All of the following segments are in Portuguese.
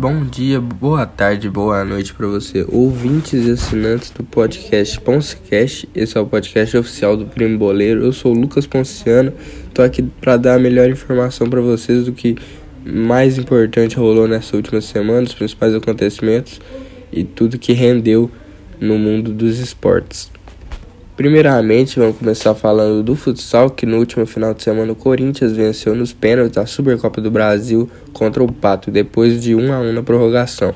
Bom dia, boa tarde, boa noite para você, ouvintes e assinantes do podcast Poncecast. Esse é o podcast oficial do Primo Boleiro. Eu sou o Lucas Ponciano, tô aqui para dar a melhor informação para vocês do que mais importante rolou nessa última semana, os principais acontecimentos e tudo que rendeu no mundo dos esportes. Primeiramente, vamos começar falando do futsal, que no último final de semana o Corinthians venceu nos pênaltis da Supercopa do Brasil contra o Pato, depois de 1 a 1 na prorrogação.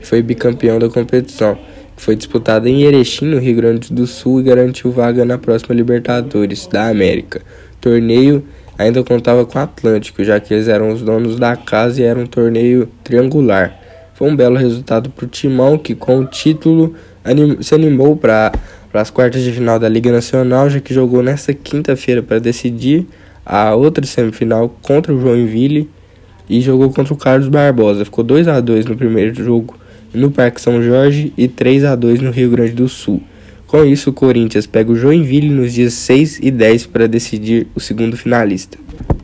Foi bicampeão da competição, que foi disputada em Erechim, no Rio Grande do Sul, e garantiu vaga na próxima Libertadores da América. O torneio ainda contava com o Atlântico, já que eles eram os donos da casa e era um torneio triangular. Foi um belo resultado para o Timão, que com o título anim se animou para para as quartas de final da Liga Nacional, já que jogou nesta quinta-feira para decidir a outra semifinal contra o Joinville e jogou contra o Carlos Barbosa. Ficou 2 a 2 no primeiro jogo no Parque São Jorge e 3 a 2 no Rio Grande do Sul. Com isso, o Corinthians pega o Joinville nos dias 6 e 10 para decidir o segundo finalista.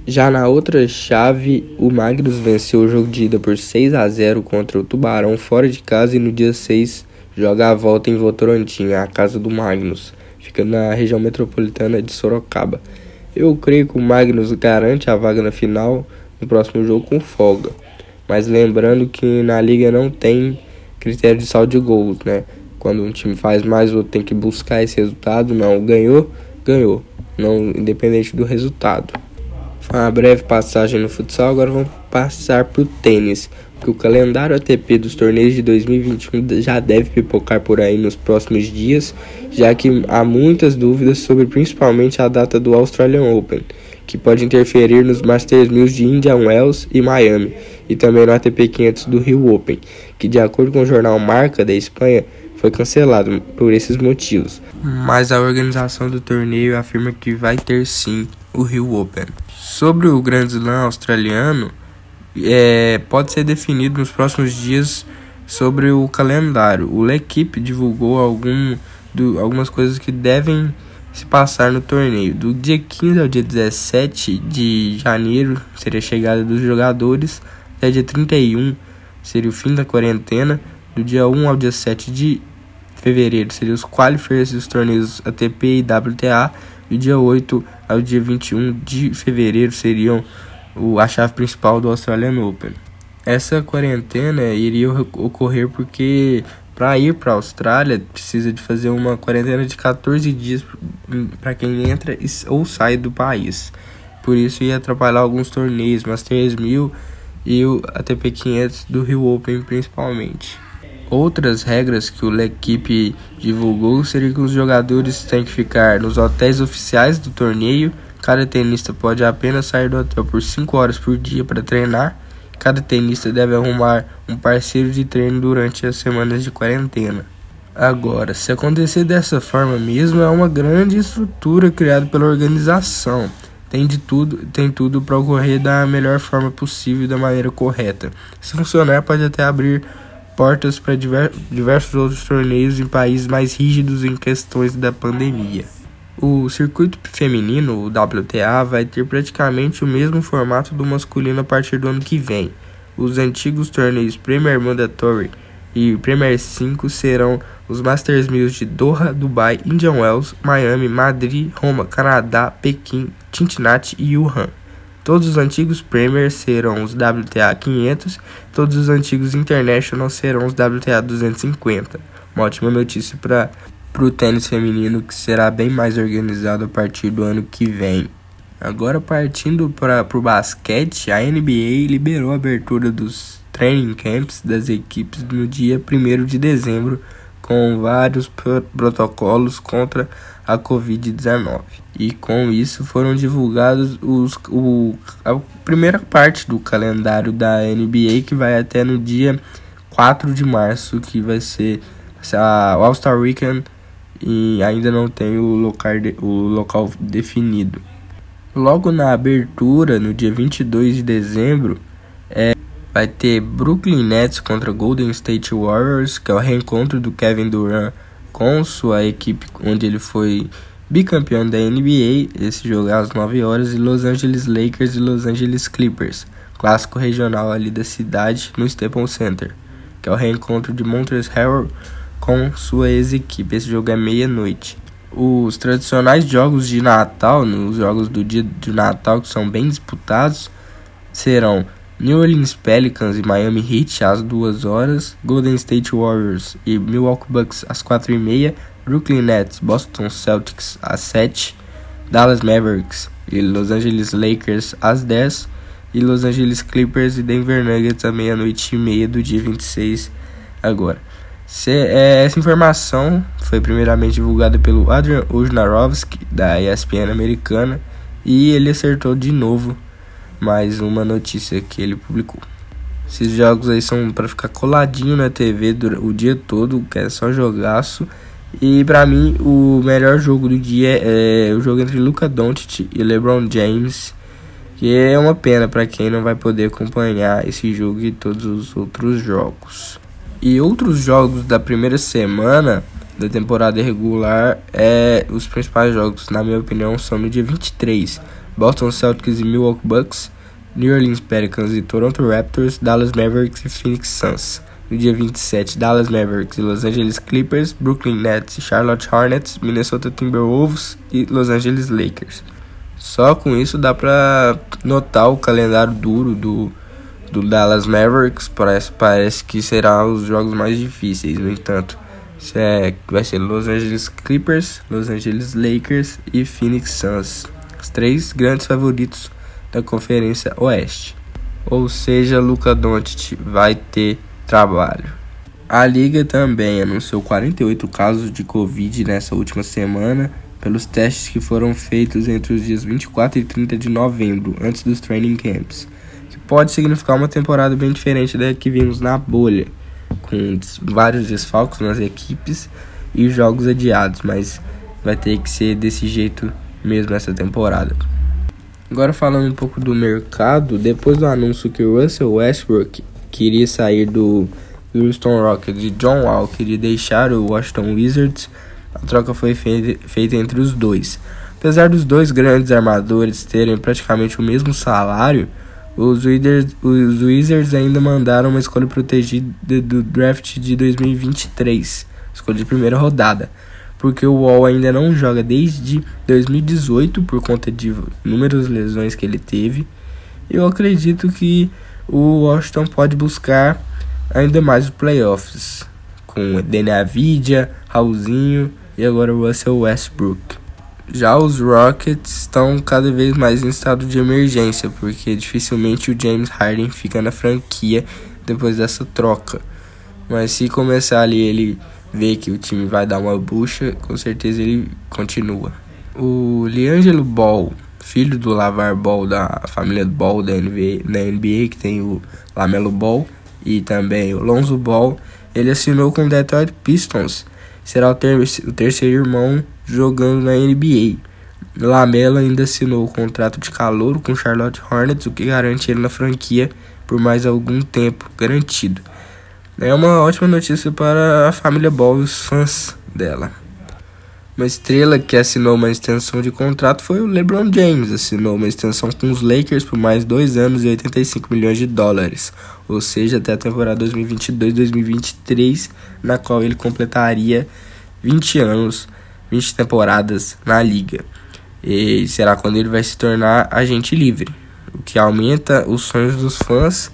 Já na outra chave, o Magnus venceu o jogo de ida por 6 a 0 contra o Tubarão fora de casa e no dia 6 joga a volta em Votorantim, a casa do Magnus. Fica na região metropolitana de Sorocaba. Eu creio que o Magnus garante a vaga na final no próximo jogo com folga. Mas lembrando que na liga não tem critério de saldo de gols, né? Quando um time faz mais, o outro tem que buscar esse resultado. Não, ganhou, ganhou. Não, independente do resultado. Foi uma breve passagem no futsal, agora vamos passar para o tênis que o calendário ATP dos torneios de 2021 já deve pipocar por aí nos próximos dias, já que há muitas dúvidas sobre principalmente a data do Australian Open, que pode interferir nos Masters 1000 de Indian Wells e Miami, e também no ATP 500 do Rio Open, que de acordo com o jornal Marca da Espanha, foi cancelado por esses motivos. Mas a organização do torneio afirma que vai ter sim o Rio Open. Sobre o Grand Slam australiano, é, pode ser definido nos próximos dias sobre o calendário. O L'Equipe divulgou algum, do, algumas coisas que devem se passar no torneio. Do dia 15 ao dia 17 de janeiro seria a chegada dos jogadores, até dia 31 seria o fim da quarentena, do dia 1 ao dia 7 de fevereiro seria os qualifiers dos torneios ATP e WTA, e dia 8 ao dia 21 de fevereiro seriam o, a chave principal do Australian Open. Essa quarentena iria ocorrer porque para ir para a Austrália precisa de fazer uma quarentena de 14 dias para quem entra ou sai do país. Por isso ia atrapalhar alguns torneios, Masters 1000 e o ATP 500 do Rio Open principalmente. Outras regras que o L'Equipe divulgou seria que os jogadores têm que ficar nos hotéis oficiais do torneio Cada tenista pode apenas sair do hotel por 5 horas por dia para treinar. Cada tenista deve arrumar um parceiro de treino durante as semanas de quarentena. Agora, se acontecer dessa forma mesmo, é uma grande estrutura criada pela organização. Tem de tudo, tem tudo para ocorrer da melhor forma possível e da maneira correta. Se funcionar, pode até abrir portas para diversos outros torneios em países mais rígidos em questões da pandemia. O circuito feminino, o WTA, vai ter praticamente o mesmo formato do masculino a partir do ano que vem. Os antigos torneios Premier Mandatory e Premier 5 serão os Masters 1000 de Doha, Dubai, Indian Wells, Miami, Madrid, Roma, Canadá, Pequim, Cincinnati e Wuhan. Todos os antigos Premier serão os WTA 500, todos os antigos International serão os WTA 250. Uma ótima notícia para para o tênis feminino que será bem mais organizado a partir do ano que vem. Agora partindo para o basquete, a NBA liberou a abertura dos training camps das equipes no dia 1 de dezembro com vários protocolos contra a Covid-19. E com isso foram divulgados os, o, a primeira parte do calendário da NBA que vai até no dia 4 de março, que vai ser a All-Star Weekend e ainda não tem o local, de, o local definido. Logo na abertura, no dia 22 de dezembro, é, vai ter Brooklyn Nets contra Golden State Warriors, que é o reencontro do Kevin Durant com sua equipe, onde ele foi bicampeão da NBA. Esse jogo é às 9 horas, e Los Angeles Lakers e Los Angeles Clippers. clássico regional ali da cidade, no Staples Center, que é o reencontro de Montrezl Harrell com sua ex-equipe. Esse jogo é meia-noite. Os tradicionais jogos de Natal, nos jogos do dia de Natal que são bem disputados, serão New Orleans Pelicans e Miami Heat às 2 horas, Golden State Warriors e Milwaukee Bucks às 4 e meia, Brooklyn Nets, Boston Celtics às 7, Dallas Mavericks e Los Angeles Lakers às 10 e Los Angeles Clippers e Denver Nuggets à meia-noite e meia do dia 26 agora. É, essa informação foi primeiramente divulgada pelo Adrian Wojnarowski da ESPN americana e ele acertou de novo mais uma notícia que ele publicou. Esses jogos aí são para ficar coladinho na TV o dia todo, que é só jogaço. E para mim o melhor jogo do dia é o jogo entre Luca Doncic e LeBron James, que é uma pena para quem não vai poder acompanhar esse jogo e todos os outros jogos. E outros jogos da primeira semana da temporada regular é os principais jogos, na minha opinião, são no dia 23 Boston Celtics e Milwaukee Bucks, New Orleans Pelicans e Toronto Raptors, Dallas Mavericks e Phoenix Suns. No dia 27, Dallas Mavericks e Los Angeles Clippers, Brooklyn Nets e Charlotte Hornets, Minnesota Timberwolves e Los Angeles Lakers. Só com isso dá pra notar o calendário duro do, do Dallas Mavericks. Parece, parece que será os jogos mais difíceis, no entanto. É, vai ser Los Angeles Clippers, Los Angeles Lakers e Phoenix Suns os três grandes favoritos da Conferência Oeste. Ou seja, Luca Doncic vai ter trabalho. A liga também anunciou 48 casos de Covid nessa última semana, pelos testes que foram feitos entre os dias 24 e 30 de novembro, antes dos training camps, pode significar uma temporada bem diferente da que vimos na bolha, com vários desfalques nas equipes e jogos adiados, mas vai ter que ser desse jeito mesmo essa temporada. Agora falando um pouco do mercado, depois do anúncio que Russell Westbrook queria sair do Houston Rockets e John Wall queria deixar o Washington Wizards, a troca foi feita entre os dois. Apesar dos dois grandes armadores terem praticamente o mesmo salário, os Wizards, os Wizards ainda mandaram uma escolha protegida do draft de 2023, escolha de primeira rodada porque o Wall ainda não joga desde 2018 por conta de inúmeras lesões que ele teve. Eu acredito que o Washington pode buscar ainda mais os playoffs com Daniel Avidia, Raulzinho e agora o Russell Westbrook. Já os Rockets estão cada vez mais em estado de emergência, porque dificilmente o James Harden fica na franquia depois dessa troca. Mas se começar ali ele vê que o time vai dar uma bucha, com certeza ele continua. O Liangelo Ball, filho do Lavar Ball da família Ball da NBA, da NBA que tem o Lamelo Ball e também o Lonzo Ball, ele assinou com o Detroit Pistons. Será o, ter o terceiro irmão jogando na NBA. Lamelo ainda assinou o contrato de calor com Charlotte Hornets, o que garante ele na franquia por mais algum tempo garantido. É uma ótima notícia para a família Ball e os fãs dela. Uma estrela que assinou uma extensão de contrato foi o LeBron James. Assinou uma extensão com os Lakers por mais dois anos e 85 milhões de dólares, ou seja, até a temporada 2022-2023, na qual ele completaria 20 anos, 20 temporadas na liga. E será quando ele vai se tornar agente livre, o que aumenta os sonhos dos fãs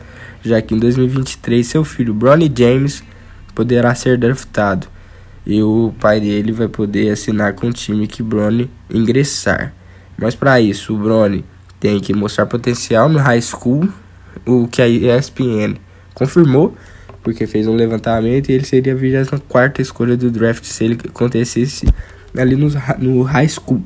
já que em 2023 seu filho Bronny James poderá ser draftado e o pai dele vai poder assinar com o time que Bronny ingressar. Mas para isso, o Bronny tem que mostrar potencial no high school, o que a ESPN confirmou, porque fez um levantamento e ele seria a 24 escolha do draft se ele acontecesse ali no, no high school.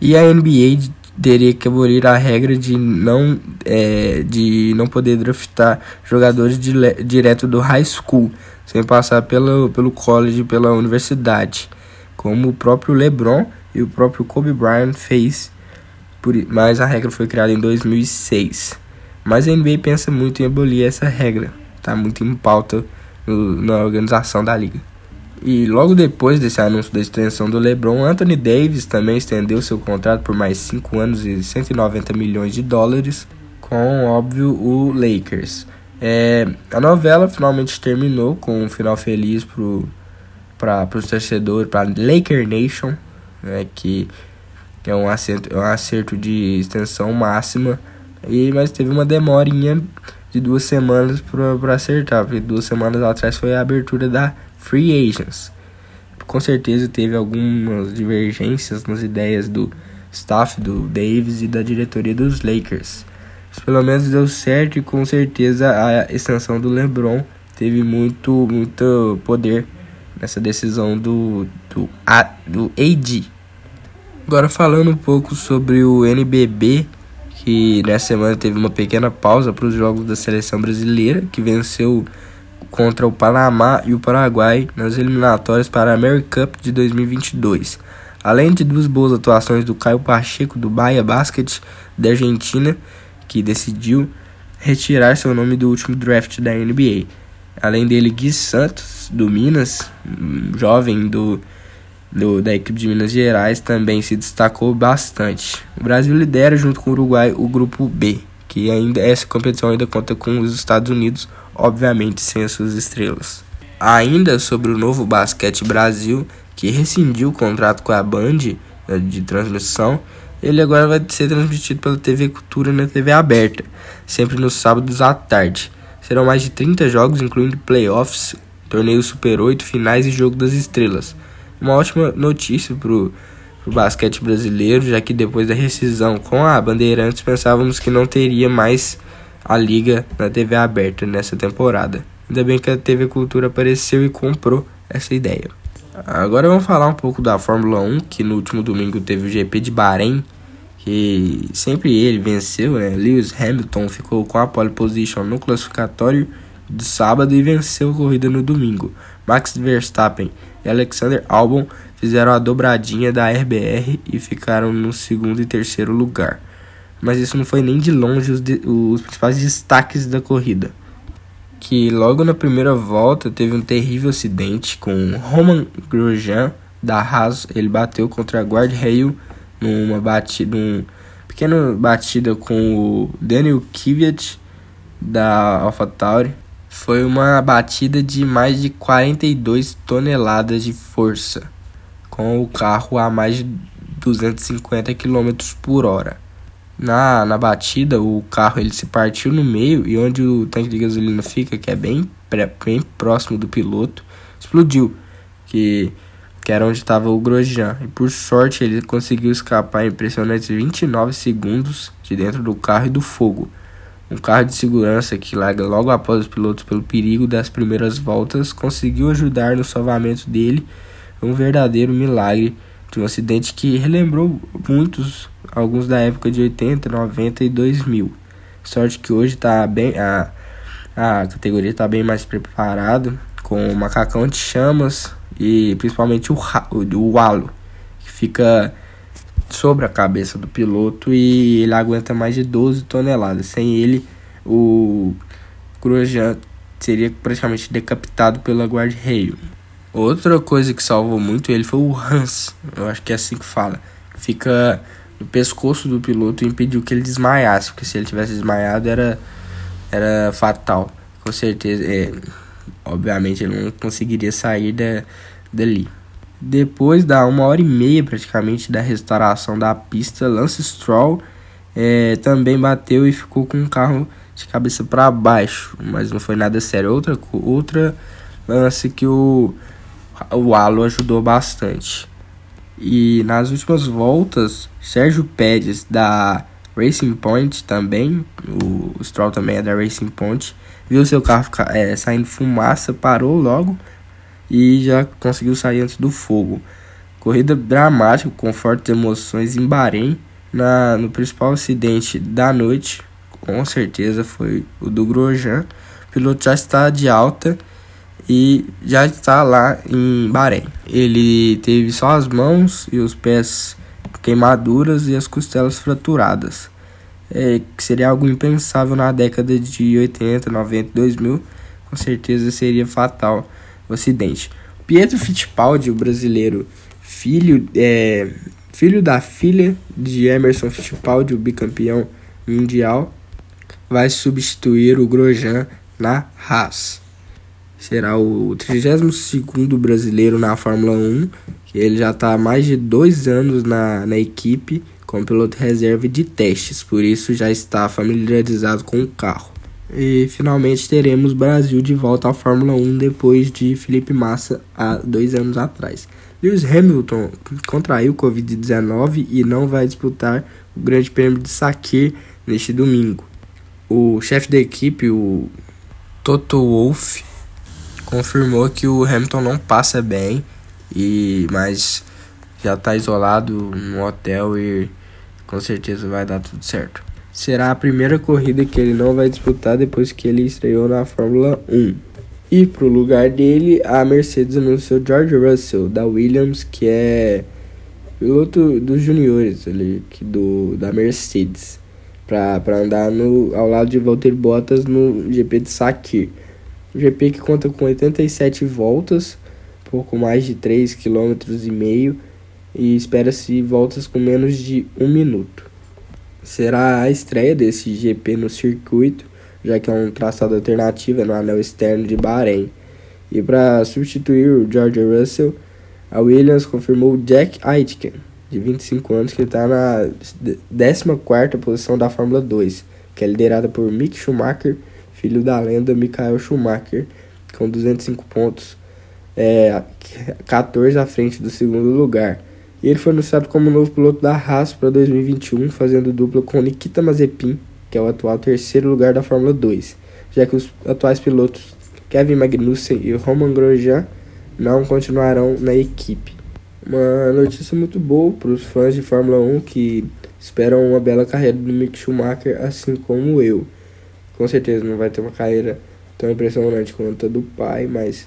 E a NBA teria que abolir a regra de não, é, de não poder draftar jogadores de, direto do high school, sem passar pelo, pelo college pela universidade, como o próprio LeBron e o próprio Kobe Bryant fez, por, mas a regra foi criada em 2006. Mas a NBA pensa muito em abolir essa regra, está muito em pauta no, na organização da liga. E logo depois desse anúncio da extensão do LeBron, Anthony Davis também estendeu seu contrato por mais 5 anos e 190 milhões de dólares com, óbvio, o Lakers. É, a novela finalmente terminou com um final feliz para os torcedores, para Laker Nation, né, que é um acerto, é um acerto de extensão máxima, e mas teve uma demorinha de duas semanas para acertar, porque duas semanas atrás foi a abertura da Free Agents. Com certeza teve algumas divergências nas ideias do staff do Davis e da diretoria dos Lakers. Mas pelo menos deu certo e com certeza a extensão do LeBron teve muito, muito poder nessa decisão do, do, a, do AD. Agora falando um pouco sobre o NBB, que nessa semana teve uma pequena pausa para os jogos da seleção brasileira, que venceu contra o Panamá e o Paraguai nas eliminatórias para a American Cup de 2022. Além de duas boas atuações do Caio Pacheco do Bahia Basket da Argentina, que decidiu retirar seu nome do último draft da NBA. Além dele, Gui Santos do Minas, jovem do do, da equipe de Minas Gerais também se destacou bastante. O Brasil lidera junto com o Uruguai o grupo B, que ainda essa competição ainda conta com os Estados Unidos, obviamente sem as suas estrelas. Ainda sobre o novo basquete Brasil, que rescindiu o contrato com a Band né, de transmissão, ele agora vai ser transmitido pela TV Cultura na TV aberta, sempre nos sábados à tarde. Serão mais de 30 jogos, incluindo playoffs, torneio Super 8, finais e jogo das estrelas uma ótima notícia pro, pro basquete brasileiro, já que depois da rescisão com a Bandeirantes pensávamos que não teria mais a liga na TV aberta nessa temporada. Ainda bem que a TV Cultura apareceu e comprou essa ideia. Agora vamos falar um pouco da Fórmula 1, que no último domingo teve o GP de Bahrein, que sempre ele venceu, né? Lewis Hamilton ficou com a pole position no classificatório de sábado e venceu a corrida no domingo. Max Verstappen e Alexander Albon fizeram a dobradinha da RBR e ficaram no segundo e terceiro lugar. Mas isso não foi nem de longe os, de, os principais destaques da corrida. Que logo na primeira volta teve um terrível acidente com Roman Grosjean da Haas. Ele bateu contra a Guard Rail numa batida, num pequena batida com o Daniel Kvyat da AlphaTauri foi uma batida de mais de 42 toneladas de força, com o carro a mais de 250 km por hora. Na, na batida, o carro ele se partiu no meio e onde o tanque de gasolina fica, que é bem, bem próximo do piloto, explodiu, que, que era onde estava o Grosjean. E por sorte ele conseguiu escapar em impressionantes 29 segundos de dentro do carro e do fogo. Um carro de segurança que larga logo após os pilotos pelo perigo das primeiras voltas conseguiu ajudar no salvamento dele. Um verdadeiro milagre de um acidente que relembrou muitos, alguns da época de 80, 90 e 2000. Sorte que hoje tá bem a, a categoria está bem mais preparada com o macacão de chamas e principalmente o, o, o halo que fica sobre a cabeça do piloto e ele aguenta mais de 12 toneladas. Sem ele, o Grosjean seria praticamente decapitado pela guarda rail. Outra coisa que salvou muito ele foi o Hans, eu acho que é assim que fala. Fica no pescoço do piloto e impediu que ele desmaiasse, porque se ele tivesse desmaiado era, era fatal. Com certeza, é, obviamente ele não conseguiria sair da, dali. Depois da uma hora e meia praticamente da restauração da pista, Lance Stroll é, também bateu e ficou com o carro de cabeça para baixo, mas não foi nada sério. Outra, outra lance que o, o Alo ajudou bastante. E nas últimas voltas, Sérgio Pérez da Racing Point também, o Stroll também é da Racing Point, viu seu carro é, saindo fumaça, parou logo e já conseguiu sair antes do fogo. Corrida dramática com fortes emoções em Bahrein. Na, no principal acidente da noite, com certeza foi o do Grosjean. O piloto já está de alta e já está lá em Bahrein. Ele teve só as mãos e os pés queimaduras e as costelas fraturadas. É, que seria algo impensável na década de 80, 90, 2000. Com certeza seria fatal o acidente. Pietro Fittipaldi, o brasileiro, filho, é, filho da filha de Emerson Fittipaldi, o bicampeão mundial, vai substituir o Grosjean na Haas. Será o 32º brasileiro na Fórmula 1, ele já está há mais de dois anos na, na equipe como piloto reserva de testes, por isso já está familiarizado com o carro. E finalmente teremos Brasil de volta à Fórmula 1 depois de Felipe Massa há dois anos atrás. Lewis Hamilton contraiu Covid-19 e não vai disputar o Grande Prêmio de Sakir neste domingo. O chefe da equipe, o Toto Wolff, confirmou que o Hamilton não passa bem, e mas já está isolado no hotel e com certeza vai dar tudo certo. Será a primeira corrida que ele não vai disputar depois que ele estreou na Fórmula 1. E para o lugar dele, a Mercedes anunciou George Russell da Williams, que é piloto dos juniores ali, que do, da Mercedes, para andar no, ao lado de Valtteri Bottas no GP de Sakir. O GP que conta com 87 voltas, pouco mais de 3,5 km e espera-se voltas com menos de um minuto. Será a estreia desse GP no circuito já que é um traçado alternativo no anel externo de Bahrein. E para substituir o George Russell, a Williams confirmou Jack Aitken, de 25 anos, que está na 14ª posição da Fórmula 2, que é liderada por Mick Schumacher, filho da lenda Michael Schumacher, com 205 pontos, é, 14 à frente do segundo lugar. E ele foi anunciado como novo piloto da Haas para 2021, fazendo dupla com Nikita Mazepin, que é o atual terceiro lugar da Fórmula 2, já que os atuais pilotos Kevin Magnussen e Roman Grosjean não continuarão na equipe. Uma notícia muito boa para os fãs de Fórmula 1 que esperam uma bela carreira do Mick Schumacher, assim como eu. Com certeza não vai ter uma carreira tão impressionante quanto a do pai, mas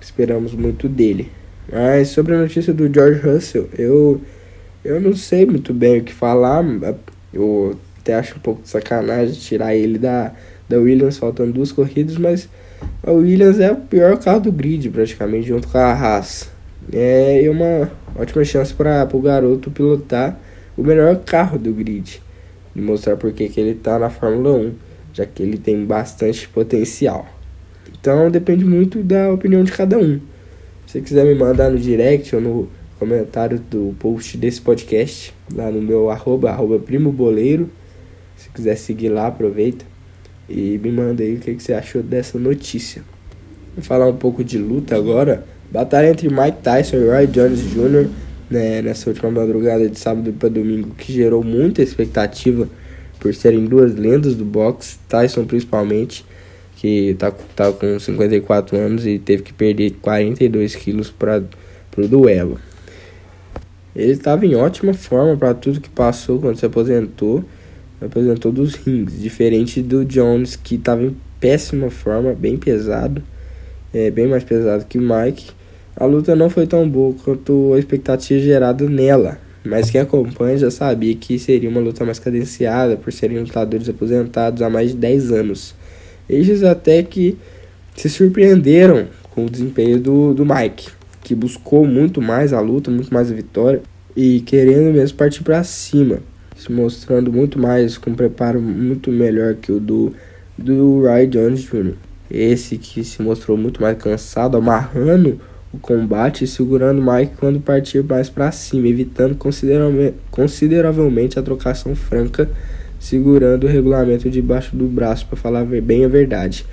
esperamos muito dele. Mas sobre a notícia do George Russell, eu, eu não sei muito bem o que falar. Eu até acho um pouco de sacanagem tirar ele da, da Williams faltando duas corridas, mas a Williams é o pior carro do grid praticamente, junto com a Haas. É uma ótima chance para o garoto pilotar o melhor carro do grid e mostrar porque que ele está na Fórmula 1, já que ele tem bastante potencial. Então depende muito da opinião de cada um. Se você quiser me mandar no direct ou no comentário do post desse podcast, lá no meu arroba, arroba primo boleiro, se quiser seguir lá, aproveita e me manda aí o que, que você achou dessa notícia. Vou falar um pouco de luta agora. Batalha entre Mike Tyson e Roy Jones Jr. Né, nessa última madrugada de sábado para domingo, que gerou muita expectativa por serem duas lendas do boxe, Tyson principalmente, que tá, tá com 54 anos e teve que perder 42 quilos para o duelo. Ele estava em ótima forma para tudo que passou quando se aposentou apresentou dos rings, diferente do Jones, que estava em péssima forma, bem pesado, é, bem mais pesado que Mike. A luta não foi tão boa quanto a expectativa gerada nela, mas quem acompanha já sabia que seria uma luta mais cadenciada, por serem lutadores aposentados há mais de 10 anos. Eles até que se surpreenderam com o desempenho do, do Mike, que buscou muito mais a luta, muito mais a vitória e querendo mesmo partir para cima se mostrando muito mais com um preparo muito melhor que o do do Ray Jones Jr. Esse que se mostrou muito mais cansado, amarrando o combate e segurando Mike quando partir mais para cima, evitando consideravelmente a trocação franca, segurando o regulamento debaixo do braço para falar bem a verdade.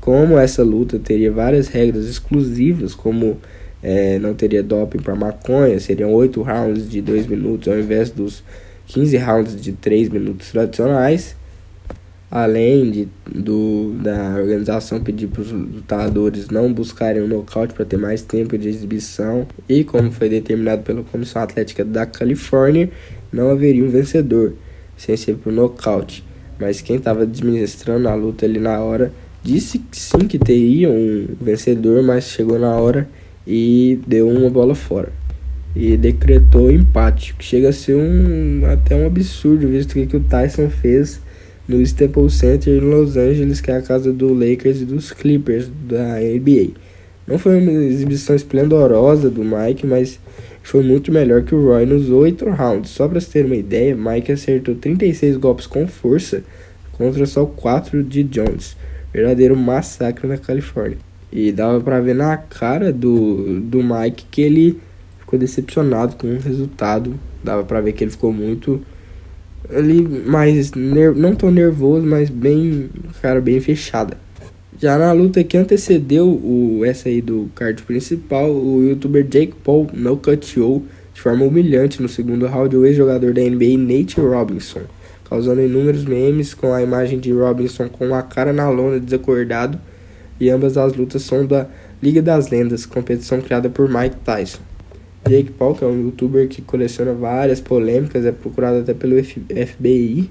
Como essa luta teria várias regras exclusivas, como é, não teria doping para maconha, seriam oito rounds de dois minutos ao invés dos 15 rounds de 3 minutos tradicionais, além de, do, da organização pedir para os lutadores não buscarem um nocaute para ter mais tempo de exibição, e como foi determinado pela Comissão Atlética da Califórnia, não haveria um vencedor, sem ser por nocaute. Mas quem estava administrando a luta ali na hora disse que sim que teria um vencedor, mas chegou na hora e deu uma bola fora e decretou empate, que chega a ser um até um absurdo, visto que, que o Tyson fez no Staples Center em Los Angeles, que é a casa do Lakers e dos Clippers da NBA. Não foi uma exibição esplendorosa do Mike, mas foi muito melhor que o Roy nos oito rounds. Só para você ter uma ideia, Mike acertou 36 golpes com força, contra só quatro de Jones. Verdadeiro massacre na Califórnia. E dava pra ver na cara do, do Mike que ele ficou decepcionado com o resultado. Dava pra ver que ele ficou muito ali mais não tão nervoso, mas bem, cara, bem fechada. Já na luta que antecedeu o essa aí do card principal, o youtuber Jake Paul nocauteou de forma humilhante no segundo round o ex-jogador da NBA Nate Robinson, causando inúmeros memes com a imagem de Robinson com a cara na lona desacordado, e ambas as lutas são da Liga das Lendas, competição criada por Mike Tyson. Jake Paul, que é um youtuber que coleciona várias polêmicas, é procurado até pelo FBI,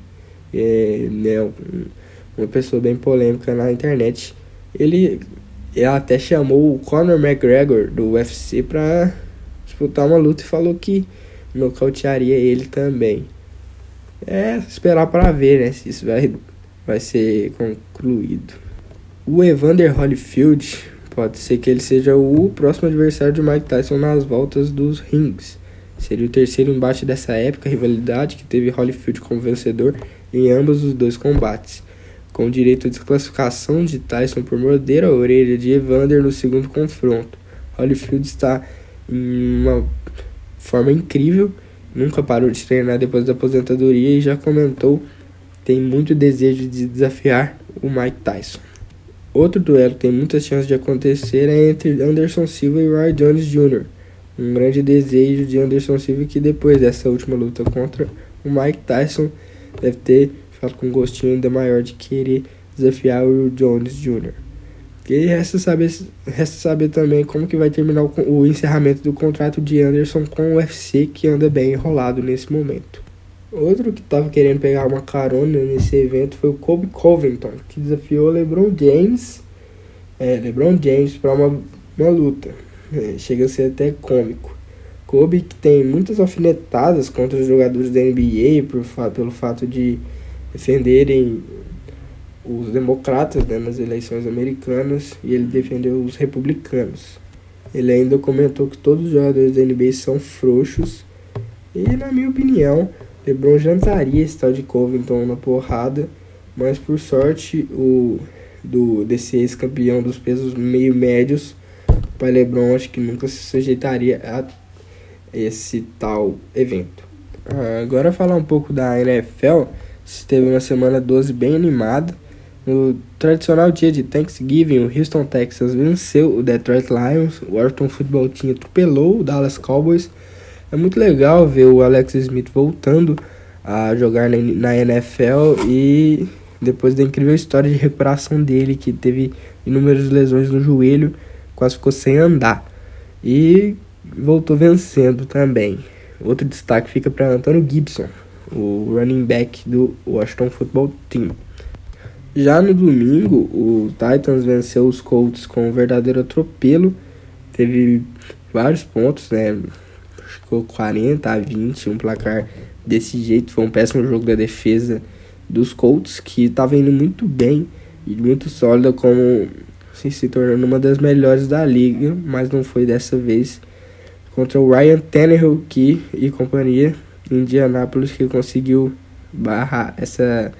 é, né, uma pessoa bem polêmica na internet. Ele, ele até chamou o Conor McGregor do UFC para disputar uma luta e falou que nocautearia ele também. É esperar para ver, né, se isso vai, vai ser concluído. O Evander Holyfield pode ser que ele seja o próximo adversário de Mike Tyson nas voltas dos rings. Seria o terceiro embate dessa época, rivalidade que teve Holyfield como vencedor em ambos os dois combates, com direito à desclassificação de Tyson por morder a orelha de Evander no segundo confronto. Holyfield está em uma forma incrível, nunca parou de treinar depois da aposentadoria e já comentou tem muito desejo de desafiar o Mike Tyson. Outro duelo que tem muitas chances de acontecer é entre Anderson Silva e Roy Jones Jr. Um grande desejo de Anderson Silva que depois dessa última luta contra o Mike Tyson deve ter com um gostinho ainda maior de querer desafiar o Jones Jr. E resta saber, resta saber também como que vai terminar o, o encerramento do contrato de Anderson com o UFC, que anda bem enrolado nesse momento. Outro que estava querendo pegar uma carona nesse evento foi o Kobe Covington, que desafiou LeBron James, é, LeBron James para uma, uma luta. É, chega a ser até cômico. Kobe que tem muitas alfinetadas contra os jogadores da NBA por, pelo fato de defenderem os democratas né, nas eleições americanas e ele defendeu os republicanos. Ele ainda comentou que todos os jogadores da NBA são frouxos e, na minha opinião, LeBron jantaria esse tal de Covington na porrada, mas por sorte o do desse ex-campeão dos pesos meio médios, o pai LeBron acho que nunca se sujeitaria a esse tal evento. Ah, agora falar um pouco da NFL, teve uma semana 12 bem animada no tradicional dia de Thanksgiving, o Houston Texas venceu o Detroit Lions, o Washington Football Team atropelou o Dallas Cowboys. É muito legal ver o Alex Smith voltando a jogar na NFL e depois da incrível história de recuperação dele, que teve inúmeras lesões no joelho, quase ficou sem andar. E voltou vencendo também. Outro destaque fica para Antônio Gibson, o running back do Washington Football Team. Já no domingo, o Titans venceu os Colts com um verdadeiro atropelo. Teve vários pontos, né? Ficou 40 a 20, um placar desse jeito. Foi um péssimo jogo da defesa dos Colts, que estava indo muito bem e muito sólida, como assim, se tornando uma das melhores da liga, mas não foi dessa vez contra o Ryan Tannehill que, e companhia Indianapolis que conseguiu barrar essa,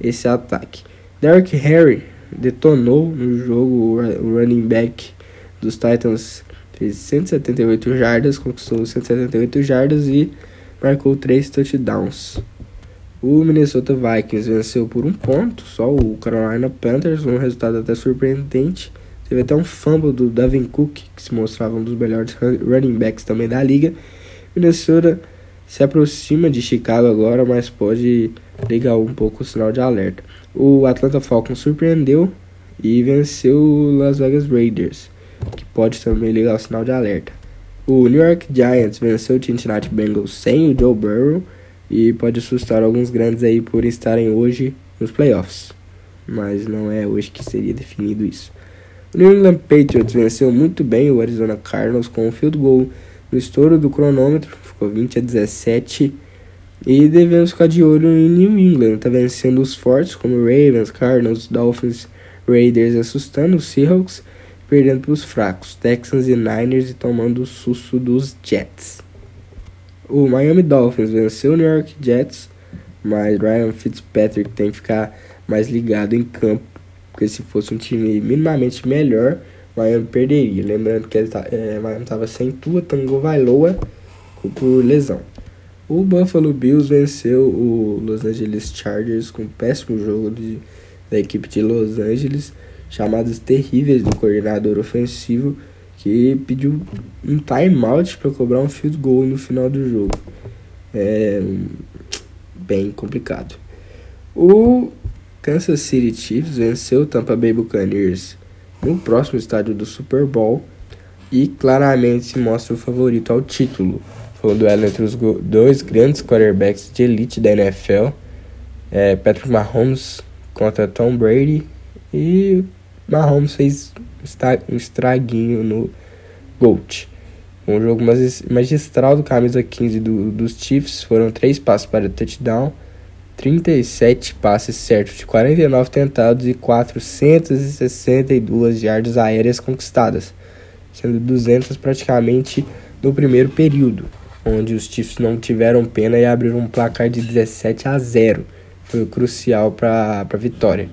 esse ataque. Derrick Henry detonou no jogo o running back dos Titans fez 178 jardas, conquistou 178 jardas e marcou 3 touchdowns. O Minnesota Vikings venceu por um ponto, só o Carolina Panthers, um resultado até surpreendente. Teve até um fumble do Davin Cook, que se mostrava um dos melhores running backs também da liga. Minnesota se aproxima de Chicago agora, mas pode ligar um pouco o sinal de alerta. O Atlanta Falcons surpreendeu e venceu o Las Vegas Raiders, que pode também ligar o sinal de alerta. O New York Giants venceu o Cincinnati Bengals sem o Joe Burrow e pode assustar alguns grandes aí por estarem hoje nos playoffs. Mas não é hoje que seria definido isso. O New England Patriots venceu muito bem o Arizona Cardinals com um field goal no estouro do cronômetro, ficou 20 a 17 e devemos ficar de olho em New England, tá vencendo os fortes como Ravens, Cardinals, Dolphins, Raiders, assustando os Seahawks, perdendo para os fracos, Texans e Niners e tomando o susto dos Jets. O Miami Dolphins venceu o New York Jets, mas Ryan Fitzpatrick tem que ficar mais ligado em campo, porque se fosse um time minimamente melhor, Miami perderia. Lembrando que ele tá, é, Miami estava sem Tua Tango Vailoa por lesão. O Buffalo Bills venceu o Los Angeles Chargers com um péssimo jogo de, da equipe de Los Angeles, chamadas terríveis do coordenador ofensivo, que pediu um timeout para cobrar um field goal no final do jogo. É bem complicado. O Kansas City Chiefs venceu o Tampa Bay Buccaneers no próximo estádio do Super Bowl e claramente se mostra o favorito ao título. Foi um duelo entre os dois grandes quarterbacks de elite da NFL, é, Patrick Mahomes contra Tom Brady e Mahomes fez um estraguinho no GOAT. Um jogo magistral do camisa 15 do, dos Chiefs, foram três passos para touchdown, 37 passes certos de 49 tentados e 462 yardas aéreas conquistadas, sendo 200 praticamente no primeiro período, onde os Chiefs não tiveram pena e abriram um placar de 17 a 0. Foi crucial para a vitória.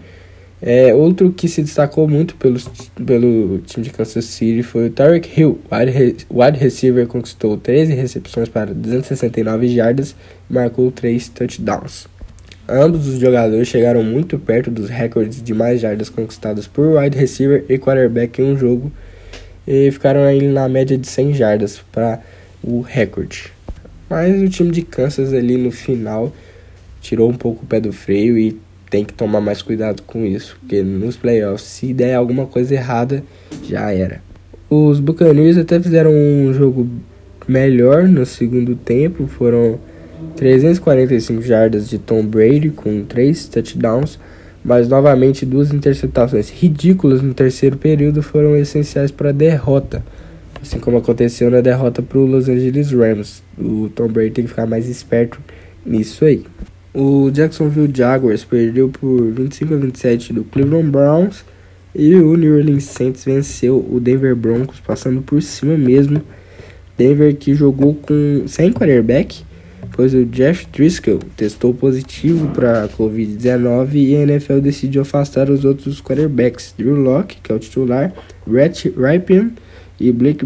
É, outro que se destacou muito pelos, pelo time de Kansas City foi o Tarek Hill. O wide, wide receiver conquistou 13 recepções para 269 jardas e marcou 3 touchdowns. Ambos os jogadores chegaram muito perto dos recordes de mais jardas conquistadas por wide receiver e quarterback em um jogo e ficaram aí na média de 100 jardas para o recorde. Mas o time de Kansas ali no final tirou um pouco o pé do freio e tem que tomar mais cuidado com isso, porque nos playoffs, se der alguma coisa errada, já era. Os Buccaneers até fizeram um jogo melhor no segundo tempo, foram 345 jardas de Tom Brady com 3 touchdowns, mas novamente duas interceptações ridículas no terceiro período foram essenciais para a derrota. Assim como aconteceu na derrota para o Los Angeles Rams. O Tom Brady tem que ficar mais esperto nisso aí. O Jacksonville Jaguars perdeu por 25 a 27 do Cleveland Browns e o New Orleans Saints venceu o Denver Broncos passando por cima mesmo. Denver que jogou com sem quarterback pois o Jeff Driscoll testou positivo para a Covid-19 e a NFL decidiu afastar os outros quarterbacks, Drew Locke, que é o titular, Rhett Ripien e Blake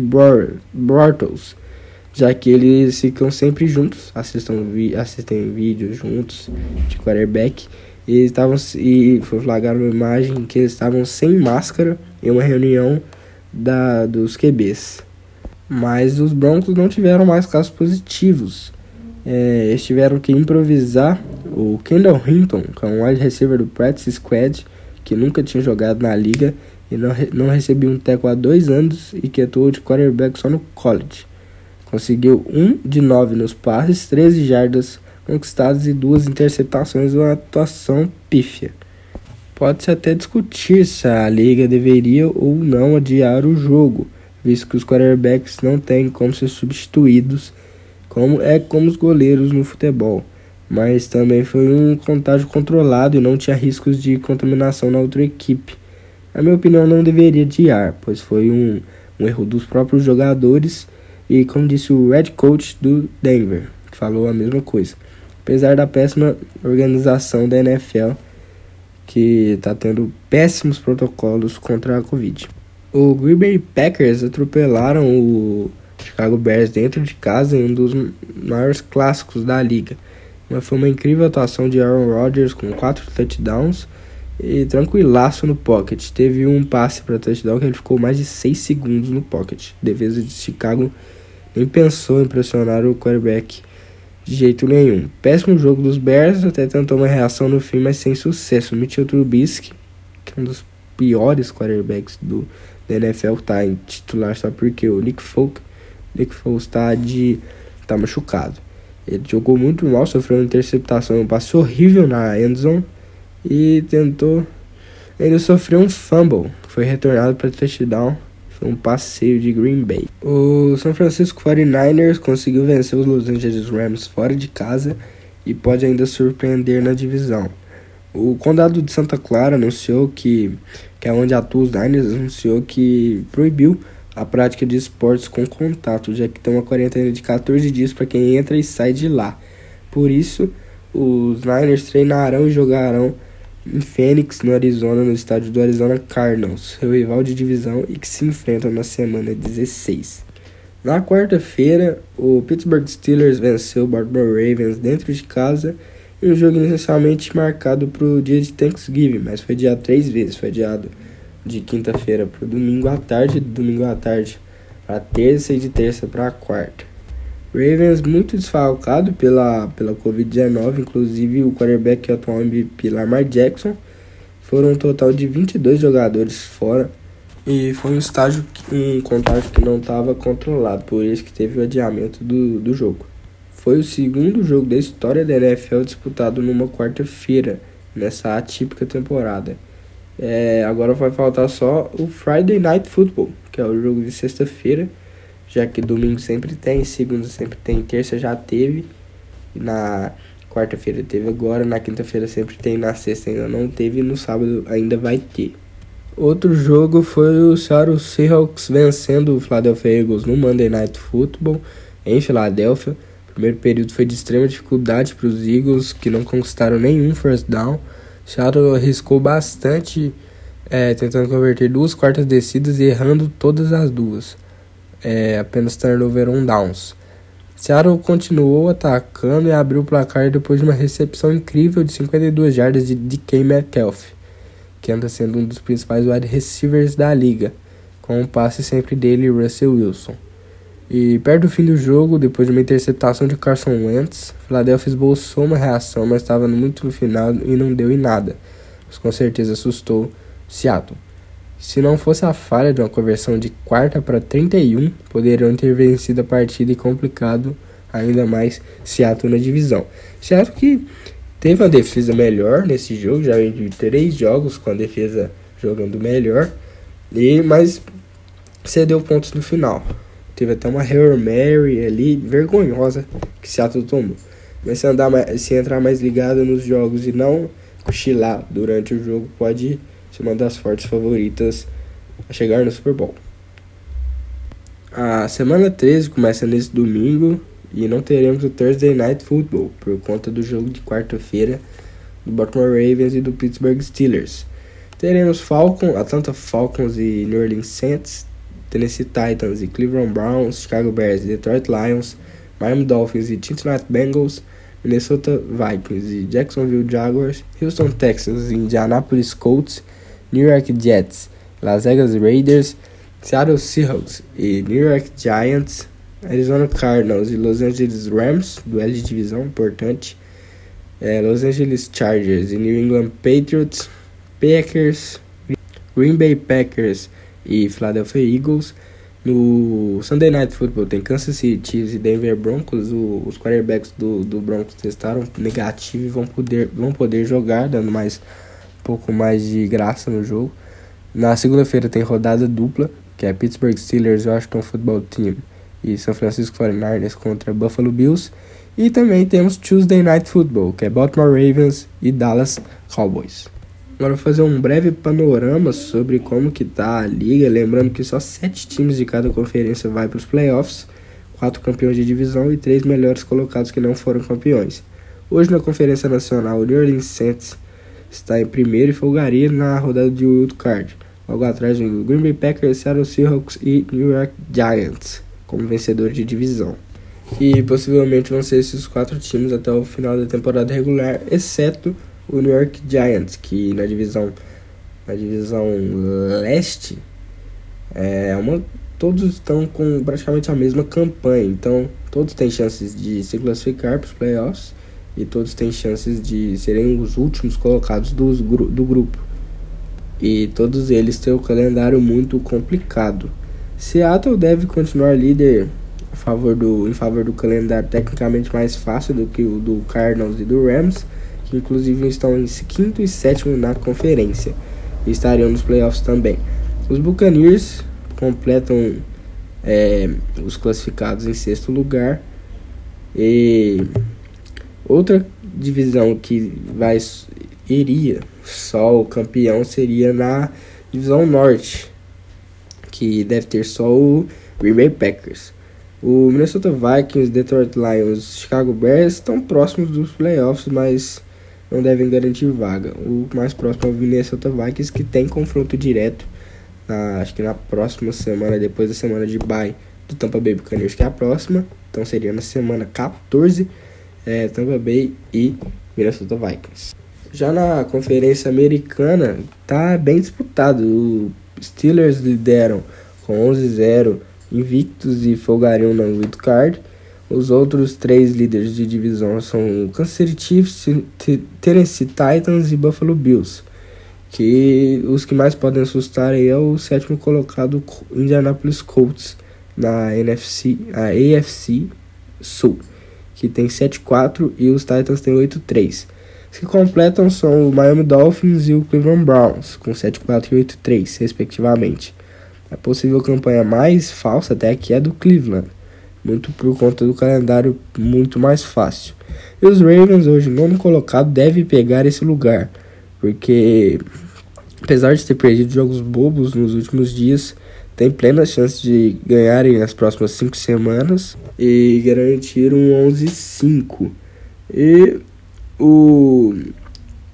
Bortles, já que eles ficam sempre juntos, assistam, vi assistem vídeos juntos de quarterback, e estavam e foi flagrado uma imagem que eles estavam sem máscara em uma reunião da dos QBs. Mas os Broncos não tiveram mais casos positivos é, eles tiveram que improvisar o Kendall Hinton, que é um wide receiver do practice squad, que nunca tinha jogado na liga e não, recebia um teco há dois anos e que atuou de quarterback só no college. Conseguiu 1 de 9 nos passes, 13 jardas conquistadas e duas interceptações, uma atuação pífia. Pode-se até discutir se a liga deveria ou não adiar o jogo, visto que os quarterbacks não têm como ser substituídos como é como os goleiros no futebol, mas também foi um contágio controlado e não tinha riscos de contaminação na outra equipe. Na minha opinião, não deveria adiar, pois foi um, um erro dos próprios jogadores e, como disse o head coach do Denver, que falou a mesma coisa. Apesar da péssima organização da NFL, que está tendo péssimos protocolos contra a Covid. O Green Bay Packers atropelaram o Chicago Bears dentro de casa em um dos maiores clássicos da liga. Mas foi uma incrível atuação de Aaron Rodgers com quatro touchdowns e tranquilaço no pocket. Teve um passe para touchdown que ele ficou mais de 6 segundos no pocket. defesa de Chicago nem pensou em pressionar o quarterback de jeito nenhum. Péssimo jogo dos Bears, até tentou uma reação no fim, mas sem sucesso. Mitchell Trubisky, que é um dos piores quarterbacks do, da NFL, está em titular só porque o Nick Folk Nick Foles tá, de, tá machucado. Ele jogou muito mal, sofreu uma interceptação, um passe horrível na endzone e tentou. Ele sofreu um fumble, foi retornado para touchdown. Foi um passeio de Green Bay. O San Francisco 49ers conseguiu vencer os Los Angeles Rams fora de casa e pode ainda surpreender na divisão. O condado de Santa Clara anunciou que, que é onde atua os Niners, anunciou que proibiu a prática de esportes com contato, já que tem uma quarentena de 14 dias para quem entra e sai de lá. Por isso, os Niners treinarão e jogarão em Phoenix, no Arizona, no estádio do Arizona Cardinals, seu rival de divisão e que se enfrentam na semana 16. Na quarta-feira, o Pittsburgh Steelers venceu o Baltimore Ravens dentro de casa em um jogo inicialmente marcado para o dia de Thanksgiving, mas foi adiado três vezes. Foi adiado de quinta-feira para domingo à tarde, de domingo à tarde para terça e de terça para quarta. Ravens muito desfalcado pela, pela Covid-19, inclusive o quarterback atual MVP Lamar Jackson. Foram um total de 22 jogadores fora e foi um estágio, um contágio que não estava controlado, por isso que teve o adiamento do, do jogo. Foi o segundo jogo da história da NFL disputado numa quarta-feira, nessa atípica temporada. É, agora vai faltar só o Friday Night Football, que é o jogo de sexta-feira já que domingo sempre tem, segunda sempre tem, terça já teve, na quarta-feira teve agora, na quinta-feira sempre tem, na sexta ainda não teve e no sábado ainda vai ter. Outro jogo foi o Seattle Seahawks vencendo o Philadelphia Eagles no Monday Night Football em Filadélfia. Primeiro período foi de extrema dificuldade para os Eagles, que não conquistaram nenhum first down. Seattle arriscou bastante, é, tentando converter duas quartas descidas e errando todas as duas é, apenas turnover on downs. Seattle continuou atacando e abriu o placar depois de uma recepção incrível de 52 jardas de DK Metcalf, que anda sendo um dos principais wide receivers da liga, com um passe sempre dele Russell Wilson. E perto do fim do jogo, depois de uma interceptação de Carson Wentz, Philadelphia esboçou uma reação, mas estava muito no final e não deu em nada, mas com certeza assustou Seattle. Se não fosse a falha de uma conversão de quarta para 31, poderiam ter vencido a partida e complicado ainda mais Seattle na divisão. Seattle que teve uma defesa melhor nesse jogo, já vem de três jogos com a defesa jogando melhor, e mas cedeu pontos no final. Teve até uma Hail Mary ali vergonhosa que Seattle tomou. Mas se, andar mais, se entrar mais ligado nos jogos e não cochilar durante o jogo, pode ser uma das fortes favoritas a chegar no Super Bowl. A semana 13 começa nesse domingo e não teremos o Thursday Night Football por conta do jogo de quarta-feira do Baltimore Ravens e do Pittsburgh Steelers. Teremos Falcon, Atlanta Falcons e New Orleans Saints, Tennessee Titans e Cleveland Browns, Chicago Bears e Detroit Lions, Miami Dolphins e Cincinnati Bengals, Minnesota Vikings e Jacksonville Jaguars, Houston Texans e Indianapolis Colts New York Jets, Las Vegas Raiders, Seattle Seahawks e New York Giants, Arizona Cardinals e Los Angeles Rams, duelo de divisão importante, é, Los Angeles Chargers e New England Patriots, Packers, Green Bay Packers e Philadelphia Eagles. No Sunday Night Football tem Kansas City Chiefs e Denver Broncos. O, os quarterbacks do, do Broncos testaram negativo e vão poder, vão poder jogar, dando mais pouco mais de graça no jogo. Na segunda-feira tem rodada dupla, que é Pittsburgh Steelers, Washington Football Team e São Francisco 49ers contra Buffalo Bills. E também temos Tuesday Night Football, que é Baltimore Ravens e Dallas Cowboys. Agora vou fazer um breve panorama sobre como que tá a liga, lembrando que só sete times de cada conferência vai para os playoffs, quatro campeões de divisão e três melhores colocados que não foram campeões. Hoje na Conferência Nacional, o New Orleans Saints está em primeiro e folgaria na rodada de wild card. Logo atrás vem Green Bay Packers, Seattle Seahawks e New York Giants como vencedores de divisão. E possivelmente vão ser esses quatro times até o final da temporada regular, exceto o New York Giants, que na divisão na divisão leste é uma todos estão com praticamente a mesma campanha, então todos têm chances de se classificar para os playoffs e todos têm chances de serem os últimos colocados do, grupo. E todos eles têm um calendário muito complicado. Seattle deve continuar líder a favor do, em favor do calendário tecnicamente mais fácil do que o do Cardinals e do Rams, que inclusive estão em quinto e sétimo na conferência e estariam nos playoffs também. Os Buccaneers completam é, os classificados em sexto lugar e Outra divisão que vai iria só o campeão seria na divisão norte, que deve ter só o Green Bay Packers. O Minnesota Vikings, Detroit Lions, Chicago Bears estão próximos dos playoffs, mas não devem garantir vaga. O mais próximo é o Minnesota Vikings, que tem confronto direto, na, acho que na próxima semana, depois da semana de bye do Tampa Bay Buccaneers, que é a próxima. Então seria na semana 14, é, Tampa Bay e Minnesota Vikings. Já na conferência americana, tá bem disputado. O Steelers lideram com 11-0 invictos e folgariam na wild card. Os outros três líderes de divisão são Kansas City Chiefs, Tennessee Titans e Buffalo Bills. Que os que mais podem assustar é o sétimo colocado Indianapolis Colts na NFC, a AFC Sul, que tem 7-4 e os Titans têm 8-3. Os que completam são o Miami Dolphins e o Cleveland Browns, com 7-4 e 8-3, respectivamente. A possível campanha mais falsa até aqui é do Cleveland, muito por conta do calendário muito mais fácil. E os Ravens, hoje nono colocado, deve pegar esse lugar, porque apesar de ter perdido jogos bobos nos últimos dias, tem plena chance de ganharem nas próximas 5 semanas e garantir um 11-5. E o,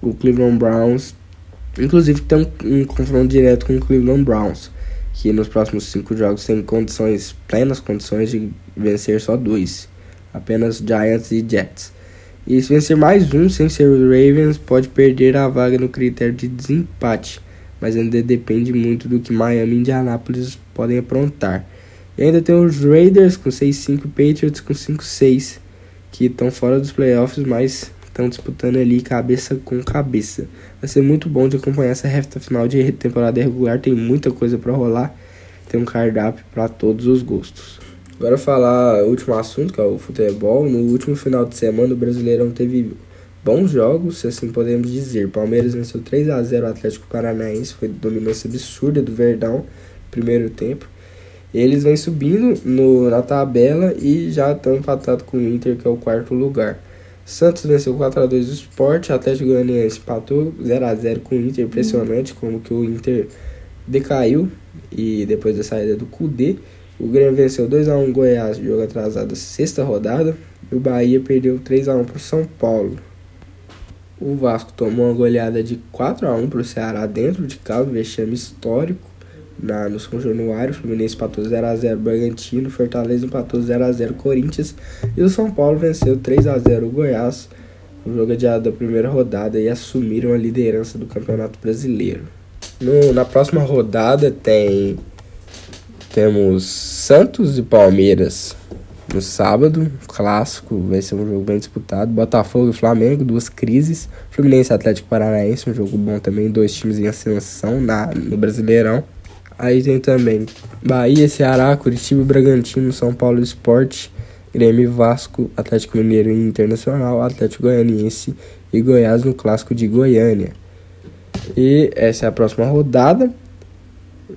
o Cleveland Browns, inclusive, tem um, um confronto direto com o Cleveland Browns que nos próximos cinco jogos tem condições, plenas condições de vencer só dois, apenas Giants e Jets. E se vencer mais um sem ser os Ravens, pode perder a vaga no critério de desempate, mas ainda depende muito do que Miami e Indianapolis podem aprontar. E ainda tem os Raiders com 6-5 Patriots com 5-6, que estão fora dos playoffs, mas estão disputando ali cabeça com cabeça. Vai ser muito bom de acompanhar essa reta final de temporada regular, tem muita coisa para rolar, tem um cardápio para todos os gostos. Agora falar o último assunto, que é o futebol. No último final de semana o Brasileirão teve bons jogos, se assim podemos dizer. Palmeiras venceu 3 a 0 o Atlético Paranaense, foi dominância absurda do Verdão primeiro tempo. Eles vêm subindo no, na tabela e já estão empatados com o Inter, que é o quarto lugar. Santos venceu 4x2 o Sport, Atlético Goianiense empatou 0x0 com o Inter, impressionante como que o Inter decaiu e depois da saída do Cudê. O Grêmio venceu 2x1 Goiás, jogo atrasado, sexta rodada. E o Bahia perdeu 3x1 para o São Paulo. O Vasco tomou uma goleada de 4x1 para o Ceará dentro de casa, vexame histórico na, no São Januário. O Fluminense empatou 0x0 Bragantino. Fortaleza empatou 0x0 Corinthians. E o São Paulo venceu 3x0 o Goiás. O jogo adiado da primeira rodada e assumiram a liderança do Campeonato Brasileiro. No, na próxima rodada tem temos Santos e Palmeiras no sábado, clássico, vai ser um jogo bem disputado. Botafogo e Flamengo, duas crises. Fluminense e Atlético Paranaense, um jogo bom também, dois times em ascensão na, no Brasileirão. Aí tem também Bahia, Ceará, Curitiba, Bragantino, São Paulo Esporte, Grêmio Vasco, Atlético Mineiro e Internacional, Atlético Goianiense e Goiás no clássico de Goiânia. E essa é a próxima rodada.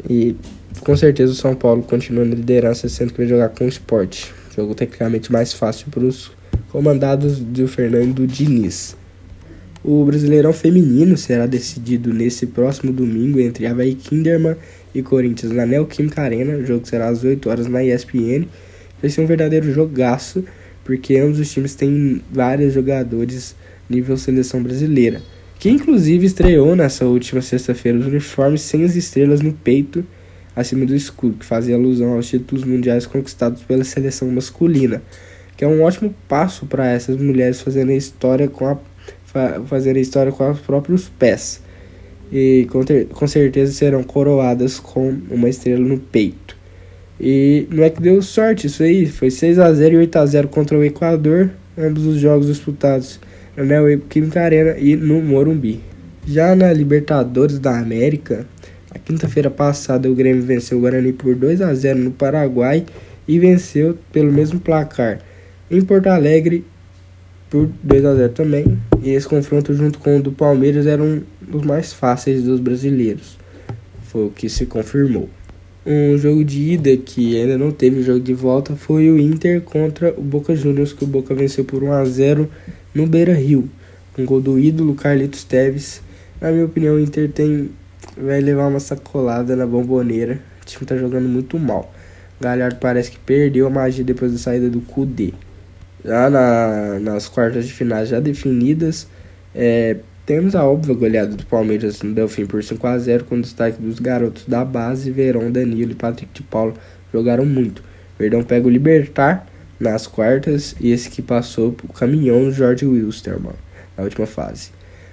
E com certeza o São Paulo continua na liderança, sendo que vai jogar com o esporte. Jogo tecnicamente mais fácil para os comandados do Fernando Diniz. O Brasileirão Feminino será decidido nesse próximo domingo entre Havaí Kinderman e Corinthians na Neoquímica Arena. O jogo será às 8 horas na ESPN. Vai ser um verdadeiro jogaço, porque ambos os times têm vários jogadores nível seleção brasileira. Que inclusive estreou nessa última sexta-feira os uniformes sem as estrelas no peito acima do escudo, que fazia alusão aos títulos mundiais conquistados pela seleção masculina, que é um ótimo passo para essas mulheres fazerem história com a história com os próprios pés e com, ter, com certeza serão coroadas com uma estrela no peito. E não é que deu sorte isso aí, foi 6 a 0 e 8 a 0 contra o Equador, ambos os jogos disputados na Neoquímica Arena e no Morumbi. Já na Libertadores da América, a quinta-feira passada o Grêmio venceu o Guarani por 2 a 0 no Paraguai e venceu pelo mesmo placar em Porto Alegre por 2 a 0 também. E esse confronto junto com o do Palmeiras era um dos mais fáceis dos brasileiros. Foi o que se confirmou. Um jogo de ida que ainda não teve jogo de volta foi o Inter contra o Boca Juniors, que o Boca venceu por 1 a 0 no Beira Rio. Um gol do ídolo Carlitos Teves. Na minha opinião, o Inter tem vai levar uma sacolada na bomboneira. O time tá jogando muito mal. Galhardo parece que perdeu a magia depois da saída do Kudê. Já na, nas quartas de finais já definidas, É, temos a óbvia goleada do Palmeiras no Delfim por 5 a 0 com destaque dos garotos da base, Verão, Danilo e Patrick de Paulo jogaram muito. Verdão pega o Libertar nas quartas e esse que passou o caminhão Jorge Wilstermann na última fase.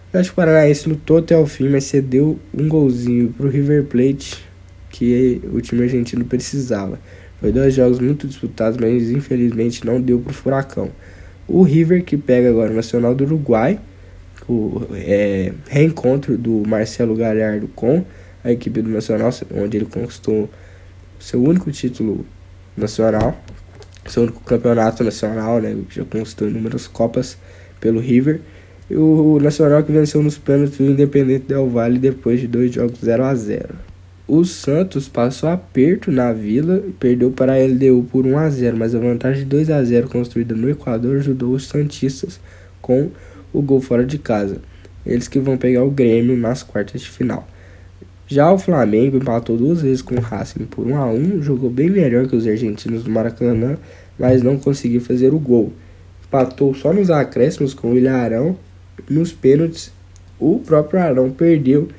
O Atlético Paranaense lutou até o fim, mas cedeu um golzinho para o River Plate que o time argentino precisava. Foi dois jogos muito disputados, mas infelizmente não deu para o Furacão. O River que pega agora o Nacional do Uruguai o é, reencontro do Marcelo Galhardo com a equipe do Nacional, onde ele conquistou seu único título nacional, seu único campeonato nacional, né, já conquistou inúmeras copas pelo River. E o Nacional que venceu nos pênaltis do Independente Del Valle depois de dois jogos 0 a 0 O Santos passou aperto na Vila e perdeu para a LDU por 1 a 0 mas a vantagem de 2 a 0 construída no Equador ajudou os Santistas com o gol fora de casa. Eles que vão pegar o Grêmio nas quartas de final. Já o Flamengo empatou duas vezes com o Racing por 1 a 1 jogou bem melhor que os argentinos do Maracanã, mas não conseguiu fazer o gol. Empatou só nos acréscimos com o Ilharão, nos pênaltis o próprio Arão perdeu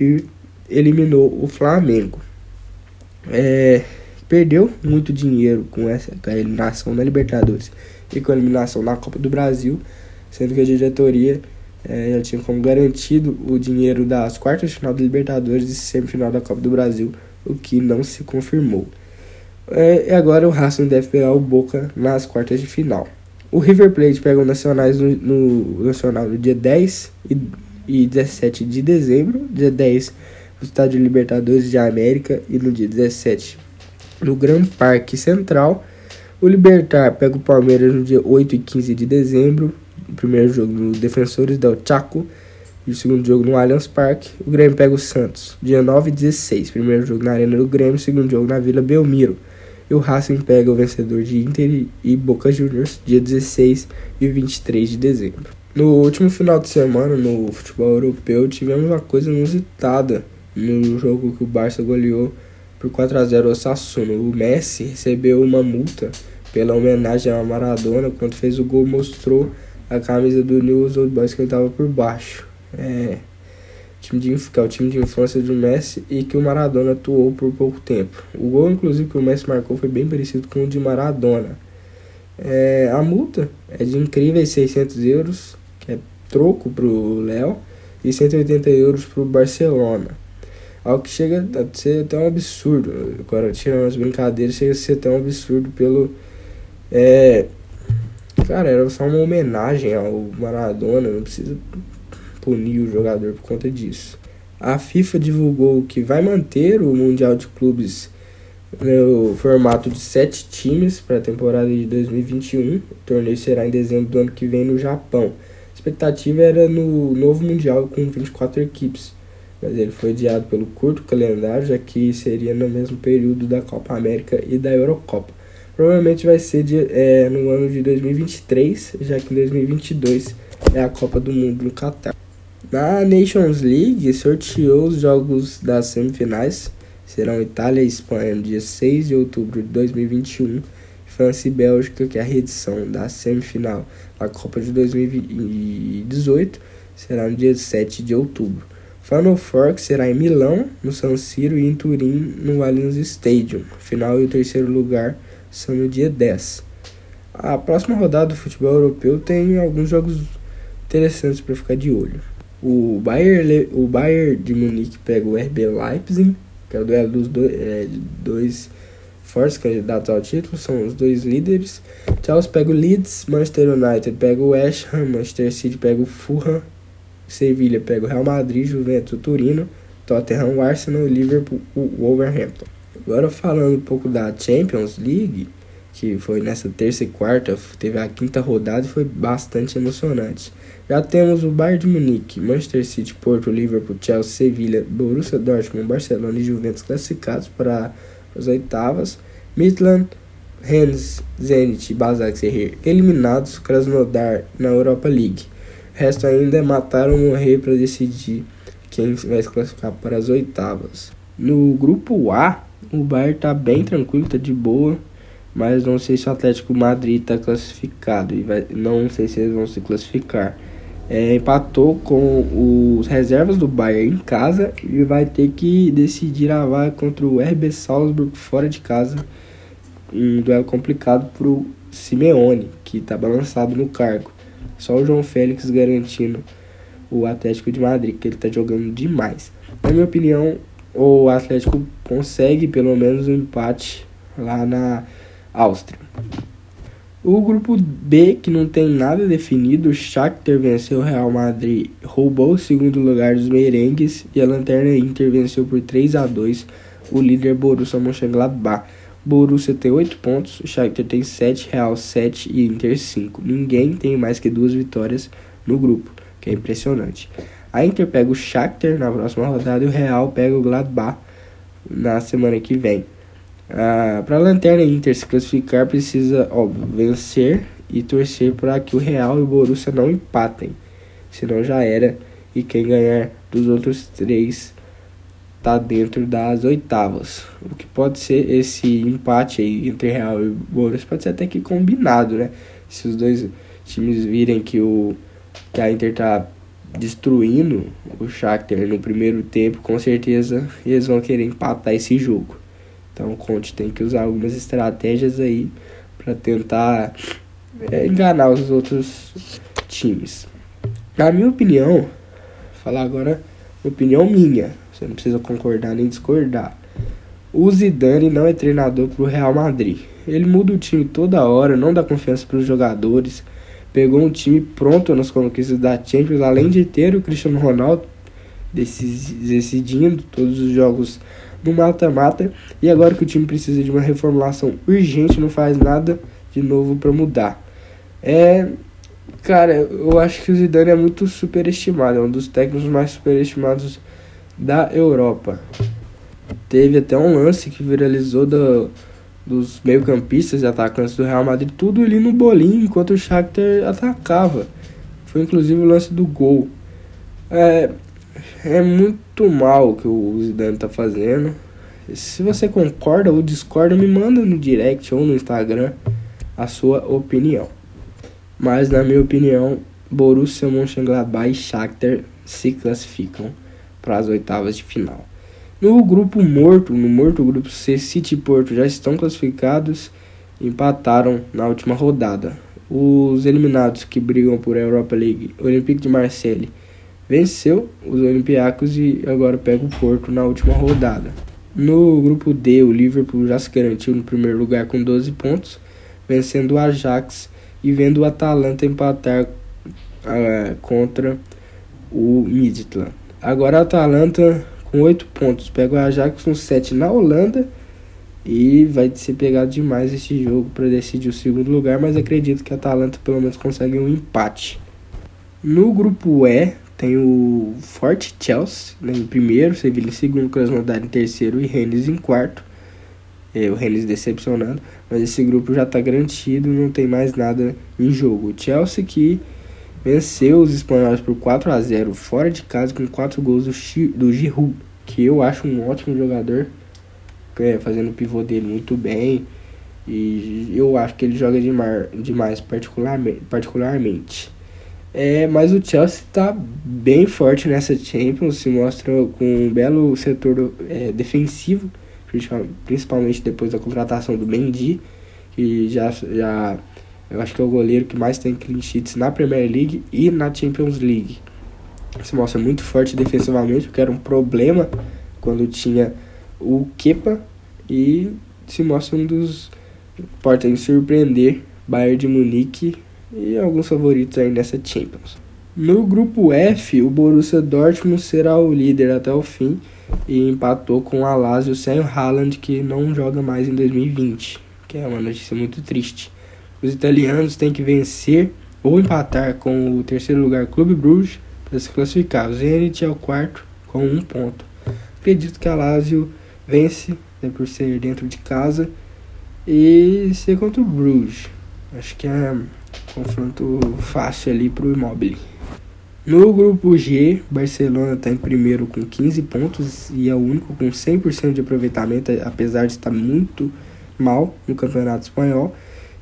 e eliminou o Flamengo. É, perdeu muito dinheiro com essa com a eliminação da Libertadores e com a eliminação na Copa do Brasil, sendo que a diretoria é, já tinha como garantido o dinheiro das quartas de final da Libertadores e semifinal da Copa do Brasil, o que não se confirmou. É, e agora o Racing deve pegar o Boca nas quartas de final. O River Plate pega o Nacionais no, no Nacional no dia 10 e, e 17 de dezembro, dia 10 no Estádio Libertadores de América e no dia 17 no Gran Parque Central. O Libertar pega o Palmeiras no dia 8 e 15 de dezembro, o primeiro jogo no Defensores del Chaco e o segundo jogo no Allianz Parque. O Grêmio pega o Santos, dia 9 e 16, primeiro jogo na Arena do Grêmio, segundo jogo na Vila Belmiro. E o Racing pega o vencedor de Inter e Boca Juniors, dia 16 e 23 de dezembro. No último final de semana, no futebol europeu, tivemos uma coisa inusitada no jogo que o Barça goleou por 4 a 0 o Sassuolo. O Messi recebeu uma multa pela homenagem a Maradona quando fez o gol mostrou a camisa do News Old Boys que ele tava por baixo. É, time de, que é o time de infância do Messi e que o Maradona atuou por pouco tempo. O gol, inclusive, que o Messi marcou foi bem parecido com o de Maradona. É, a multa é de incríveis 600 euros, que é troco pro Léo, e 180 euros pro Barcelona. Algo que chega a ser até um absurdo. Agora, tirando as brincadeiras, chega a ser até um absurdo pelo. É, Cara, era só uma homenagem ao Maradona, não precisa punir o jogador por conta disso. A FIFA divulgou que vai manter o Mundial de Clubes no formato de sete times para a temporada de 2021. O torneio será em dezembro do ano que vem no Japão. A expectativa era no novo Mundial com 24 equipes, mas ele foi adiado pelo curto calendário, já que seria no mesmo período da Copa América e da Eurocopa. Provavelmente vai ser de, é, no ano de 2023, já que em 2022 é a Copa do Mundo no Catar. Na Nations League, sorteou os jogos das semifinais. Serão Itália e Espanha no dia 6 de outubro de 2021. França e Bélgica, que é a reedição da semifinal da Copa de 2018, será no dia 7 de outubro. Final Four, será em Milão, no San Siro, e em Turim, no Allianz Stadium. Final e o terceiro lugar são no dia 10. A próxima rodada do futebol europeu tem alguns jogos interessantes para ficar de olho. O Bayern, o Bayern de Munique pega o RB Leipzig, que é o duelo dos dois, é, dois fortes candidatos ao título, são os dois líderes. Chelsea pega o Leeds, Manchester United pega o West Ham, Manchester City pega o Fulham, Sevilha pega o Real Madrid, Juventus, o Turino, Tottenham, o Arsenal, Liverpool, o Wolverhampton. Agora falando um pouco da Champions League, que foi nessa terça e quarta, teve a quinta rodada e foi bastante emocionante. Já temos o Bayern de Munique, Manchester City, Porto, Liverpool, Chelsea, Sevilha, Borussia Dortmund, Barcelona e Juventus classificados para as oitavas. Midland, Rennes, Zenit e Basak Serrer eliminados, Krasnodar na Europa League. O resto ainda é matar ou morrer para decidir quem vai se classificar para as oitavas. No grupo A, o Bayern tá bem tranquilo, tá de boa. Mas não sei se o Atlético Madrid tá classificado. E vai, não sei se eles vão se classificar. É, empatou com os reservas do Bayern em casa e vai ter que decidir a vaga contra o RB Salzburg fora de casa. Um duelo complicado para o Simeone, que está balançado no cargo. Só o João Félix garantindo o Atlético de Madrid, que ele está jogando demais. Na minha opinião, o Atlético consegue pelo menos um empate lá na Áustria. O grupo B, que não tem nada definido, o Shakhtar venceu o Real Madrid, roubou o segundo lugar dos merengues e a Lanterna Inter venceu por 3 a 2 o líder Borussia Mönchengladbach. Borussia tem 8 pontos, o Shakhtar tem 7, Real 7 e Inter 5. Ninguém tem mais que duas vitórias no grupo, que é impressionante. A Inter pega o Shakhtar na próxima rodada e o Real pega o Gladbach na semana que vem. Ah, para a Lanterna Inter se classificar, precisa, vencer e torcer para que o Real e o Borussia não empatem. Senão já era. E quem ganhar dos outros três tá dentro das oitavas. O que pode ser esse empate aí entre Real e Borussia pode ser até que combinado, né? Se os dois times virem que o que a Inter tá destruindo o Shakhtar no primeiro tempo, com certeza eles vão querer empatar esse jogo. Então o Conte tem que usar algumas estratégias aí para tentar é, enganar os outros times. Na minha opinião, falar agora opinião minha, você não precisa concordar nem discordar. O Zidane não é treinador para o Real Madrid. Ele muda o time toda hora, não dá confiança para os jogadores. Pegou um time pronto nas conquistas da Champions, além de ter o Cristiano Ronaldo decidindo todos os jogos no mata-mata. E agora que o time precisa de uma reformulação urgente, não faz nada de novo para mudar. É. Cara, eu acho que o Zidane é muito superestimado, é um dos técnicos mais superestimados da Europa. Teve até um lance que viralizou do, dos meio-campistas e atacantes do Real Madrid, tudo ali no bolinho enquanto o Shakhtar atacava. Foi inclusive o lance do gol. É, é muito mal o que o Zidane tá fazendo. Se você concorda ou discorda, me manda no direct ou no Instagram a sua opinião. Mas na minha opinião, Borussia Mönchengladbach e Shakhtar se classificam para as oitavas de final. No grupo morto, no morto grupo C, City e Porto já estão classificados empataram na última rodada. Os eliminados que brigam por Europa League, Olympique de Marseille venceu os Olympiacos e agora pega o Porto na última rodada. No grupo D, o Liverpool já se garantiu no primeiro lugar com 12 pontos, vencendo o Ajax e vendo o Atalanta empatar uh, contra o Midtjylland. Agora a Atalanta com 8 pontos pega o Ajax com 7 na Holanda e vai ser pegado demais esse jogo para decidir o segundo lugar, mas acredito que a Atalanta pelo menos consegue um empate. No grupo E, tem o Forte Chelsea né, em primeiro, Sevilla em segundo, Krasnodar em terceiro e Rennes em quarto. É, o Rennes decepcionando, mas esse grupo já está garantido, não tem mais nada em jogo. O Chelsea que venceu os espanhóis por 4 a 0 fora de casa com 4 gols do, do Giroud, que eu acho um ótimo jogador, é, fazendo o pivô dele muito bem. E eu acho que ele joga demais, demais particularmente. particularmente. É, mas o Chelsea está bem forte nessa Champions, se mostra com um belo setor é, defensivo, principalmente depois da contratação do Mendy, que já, já eu acho que é o goleiro que mais tem clean sheets na Premier League e na Champions League. Se mostra muito forte defensivamente, o que era um problema quando tinha o Kepa, e se mostra um dos pode surpreender Bayern de Munique e alguns favoritos aí nessa Champions. No grupo F, o Borussia Dortmund será o líder até o fim e empatou com o Lazio sem o Haaland que não joga mais em 2020, que é uma notícia muito triste. Os italianos têm que vencer ou empatar com o terceiro lugar Clube Bruges para se classificar. O Zenit é o quarto com um ponto. Acredito que a Lazio vence né, por ser dentro de casa e ser contra o Bruges. Acho que é confronto fácil ali para o Immobile. No grupo G, Barcelona está em primeiro com 15 pontos e é o único com 100% de aproveitamento, apesar de estar muito mal no Campeonato Espanhol.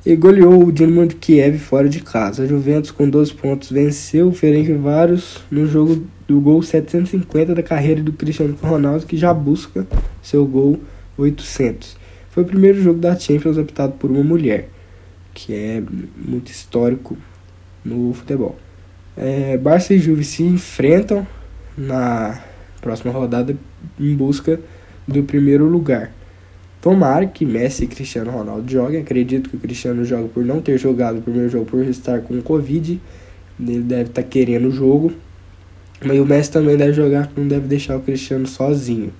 e goleou o Dinamo de Kiev fora de casa. A Juventus, com 12 pontos, venceu o Ferencváros no jogo do gol 750 da carreira do Cristiano Ronaldo, que já busca seu gol 800. Foi o primeiro jogo da Champions optado por uma mulher, que é muito histórico no futebol. É, Barça e Juve se enfrentam na próxima rodada em busca do primeiro lugar. Tomara que Messi e Cristiano Ronaldo joguem. Acredito que o Cristiano joga por não ter jogado o primeiro jogo por estar com Covid. Ele deve estar tá querendo o jogo. Mas o Messi também deve jogar, não deve deixar o Cristiano sozinho.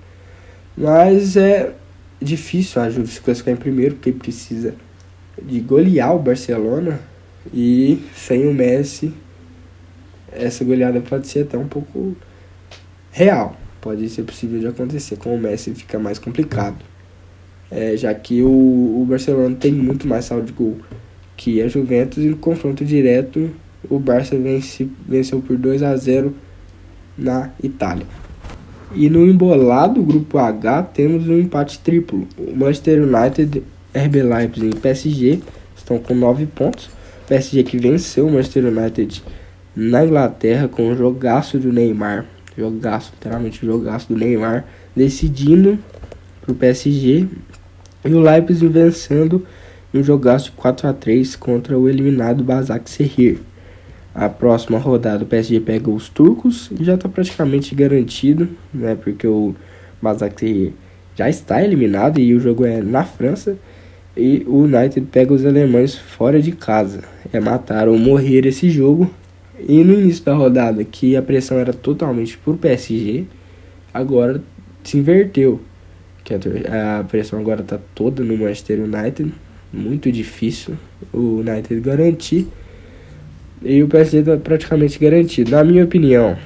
Mas é difícil a Juve se classificar em primeiro, porque precisa de golear o Barcelona. E sem o Messi, essa goleada pode ser até um pouco real. Pode ser possível de acontecer. Com o Messi fica mais complicado. É, já que o, o Barcelona tem muito mais saldo de gol que a Juventus e no confronto direto o Barça vence, venceu por 2 a 0 na Itália. E no embolado grupo H temos um empate triplo. O Manchester United, RB Leipzig e PSG estão com 9 pontos. PSG que venceu o Manchester United na Inglaterra com um jogaço do Neymar. Jogaço, literalmente jogaço do Neymar, decidindo pro PSG. E o Leipzig vencendo um jogaço de 4 a 3 contra o eliminado Basak Serrir. A próxima rodada o PSG pega os turcos e já está praticamente garantido, né? Porque o Basak já está eliminado e o jogo é na França. E o United pega os alemães fora de casa. É matar ou morrer esse jogo. E no início da rodada, que a pressão era totalmente por PSG, agora se inverteu. Que a pressão agora está toda no Manchester United. Muito difícil o United garantir e o PSG está praticamente garantido. Na minha opinião,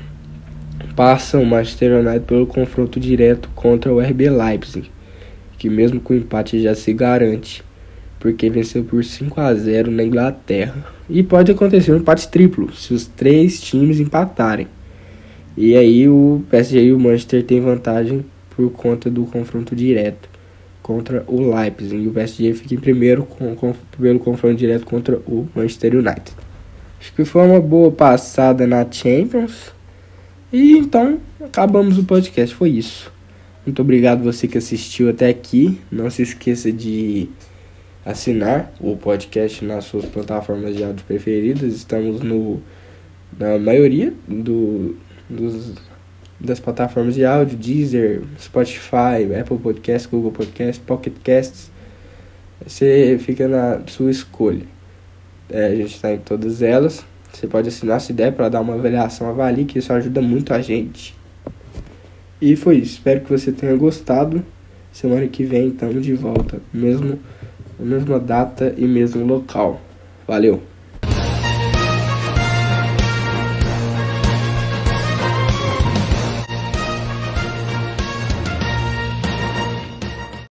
passa o Manchester United pelo confronto direto contra o RB Leipzig, que mesmo com empate já se garante, porque venceu por 5 a 0 na Inglaterra. E pode acontecer um empate triplo, se os três times empatarem. E aí o PSG e o Manchester têm vantagem por conta do confronto direto contra o Leipzig. E o PSG fica em primeiro com, com, pelo confronto direto contra o Manchester United. Acho que foi uma boa passada na Champions. E então acabamos o podcast. Foi isso. Muito obrigado você que assistiu até aqui. Não se esqueça de assinar o podcast nas suas plataformas de áudio preferidas. Estamos no na maioria do, dos, das plataformas de áudio, Deezer, Spotify, Apple Podcast, Google Podcast, Pocket Casts. Você fica na sua escolha. É, a gente está em todas elas. Você pode assinar se der para dar uma avaliação, avalie, que isso ajuda muito a gente. E foi isso. Espero que você tenha gostado. Semana que vem estamos de volta. Mesmo, mesma data e mesmo local. Valeu!